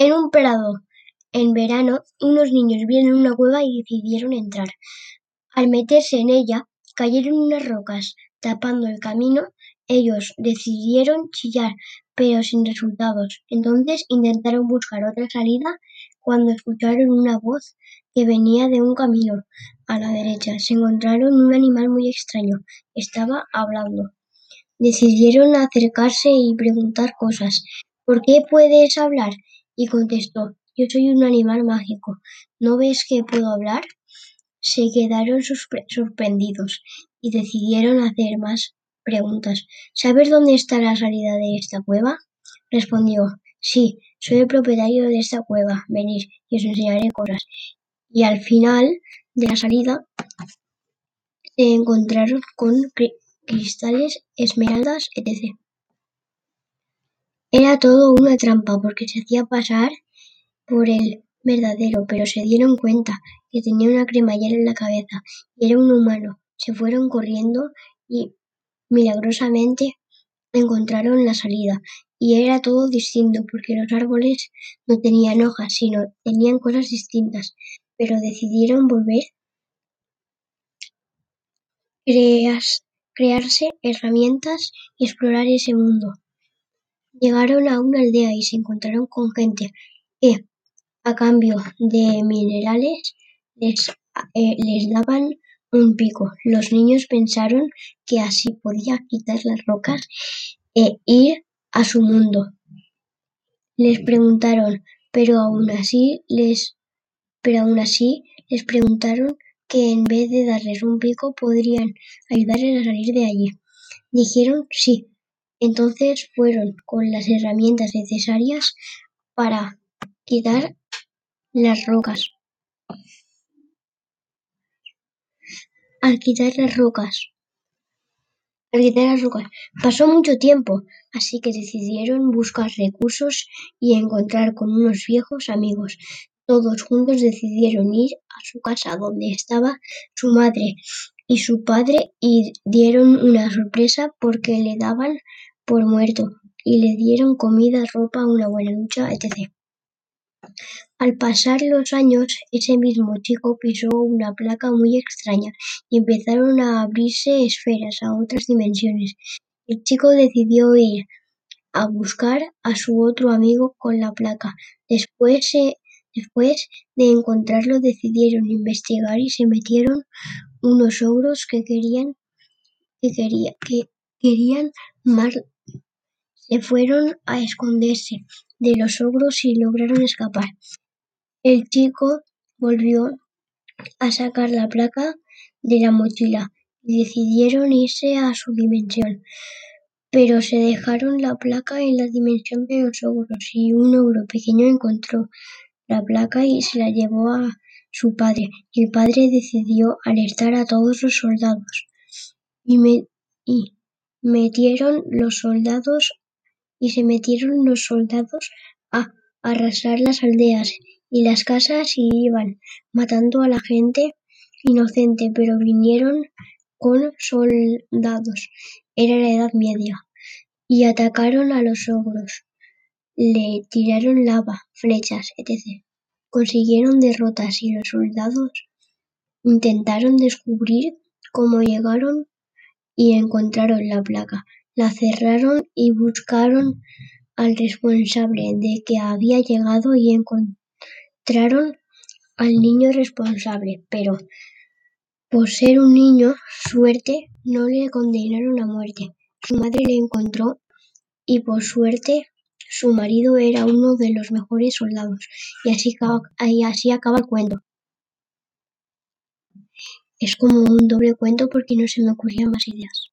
En un prado en verano, unos niños vieron una cueva y decidieron entrar. Al meterse en ella, cayeron unas rocas tapando el camino. Ellos decidieron chillar, pero sin resultados. Entonces intentaron buscar otra salida cuando escucharon una voz que venía de un camino a la derecha. Se encontraron un animal muy extraño. Estaba hablando. Decidieron acercarse y preguntar cosas. ¿Por qué puedes hablar? Y contestó, yo soy un animal mágico. ¿No ves que puedo hablar? Se quedaron sorprendidos y decidieron hacer más preguntas. ¿Sabes dónde está la salida de esta cueva? Respondió, sí, soy el propietario de esta cueva. Venid y os enseñaré cosas. Y al final de la salida se encontraron con cristales, esmeraldas, etc. Era todo una trampa porque se hacía pasar por el verdadero, pero se dieron cuenta que tenía una cremallera en la cabeza y era un humano. Se fueron corriendo y milagrosamente encontraron la salida. Y era todo distinto porque los árboles no tenían hojas, sino tenían cosas distintas, pero decidieron volver crearse herramientas y explorar ese mundo. Llegaron a una aldea y se encontraron con gente que, a cambio de minerales, les, eh, les daban un pico. Los niños pensaron que así podía quitar las rocas e ir a su mundo. Les preguntaron, pero aún así les, pero aún así les preguntaron que en vez de darles un pico podrían ayudarles a salir de allí. Dijeron sí. Entonces fueron con las herramientas necesarias para quitar las rocas. Al quitar las rocas. Al quitar las rocas. Pasó mucho tiempo, así que decidieron buscar recursos y encontrar con unos viejos amigos. Todos juntos decidieron ir a su casa donde estaba su madre y su padre y dieron una sorpresa porque le daban por muerto y le dieron comida, ropa, una buena ducha, etc. Al pasar los años, ese mismo chico pisó una placa muy extraña y empezaron a abrirse esferas a otras dimensiones. El chico decidió ir a buscar a su otro amigo con la placa. Después, después de encontrarlo, decidieron investigar y se metieron unos ogros que querían que, quería, que querían más. Se fueron a esconderse de los ogros y lograron escapar. El chico volvió a sacar la placa de la mochila y decidieron irse a su dimensión. Pero se dejaron la placa en la dimensión de los ogros y un ogro pequeño encontró la placa y se la llevó a su padre. Y el padre decidió alertar a todos los soldados. Y, y metieron los soldados y se metieron los soldados a arrasar las aldeas y las casas y iban matando a la gente inocente, pero vinieron con soldados. Era la Edad Media. Y atacaron a los ogros. Le tiraron lava, flechas, etc. Consiguieron derrotas y los soldados intentaron descubrir cómo llegaron y encontraron la placa. La cerraron y buscaron al responsable de que había llegado y encontraron al niño responsable, pero por ser un niño suerte no le condenaron a muerte. Su madre le encontró y por suerte su marido era uno de los mejores soldados. Y así acaba, el cuento. Es como un doble cuento porque no se me ocurrían más ideas.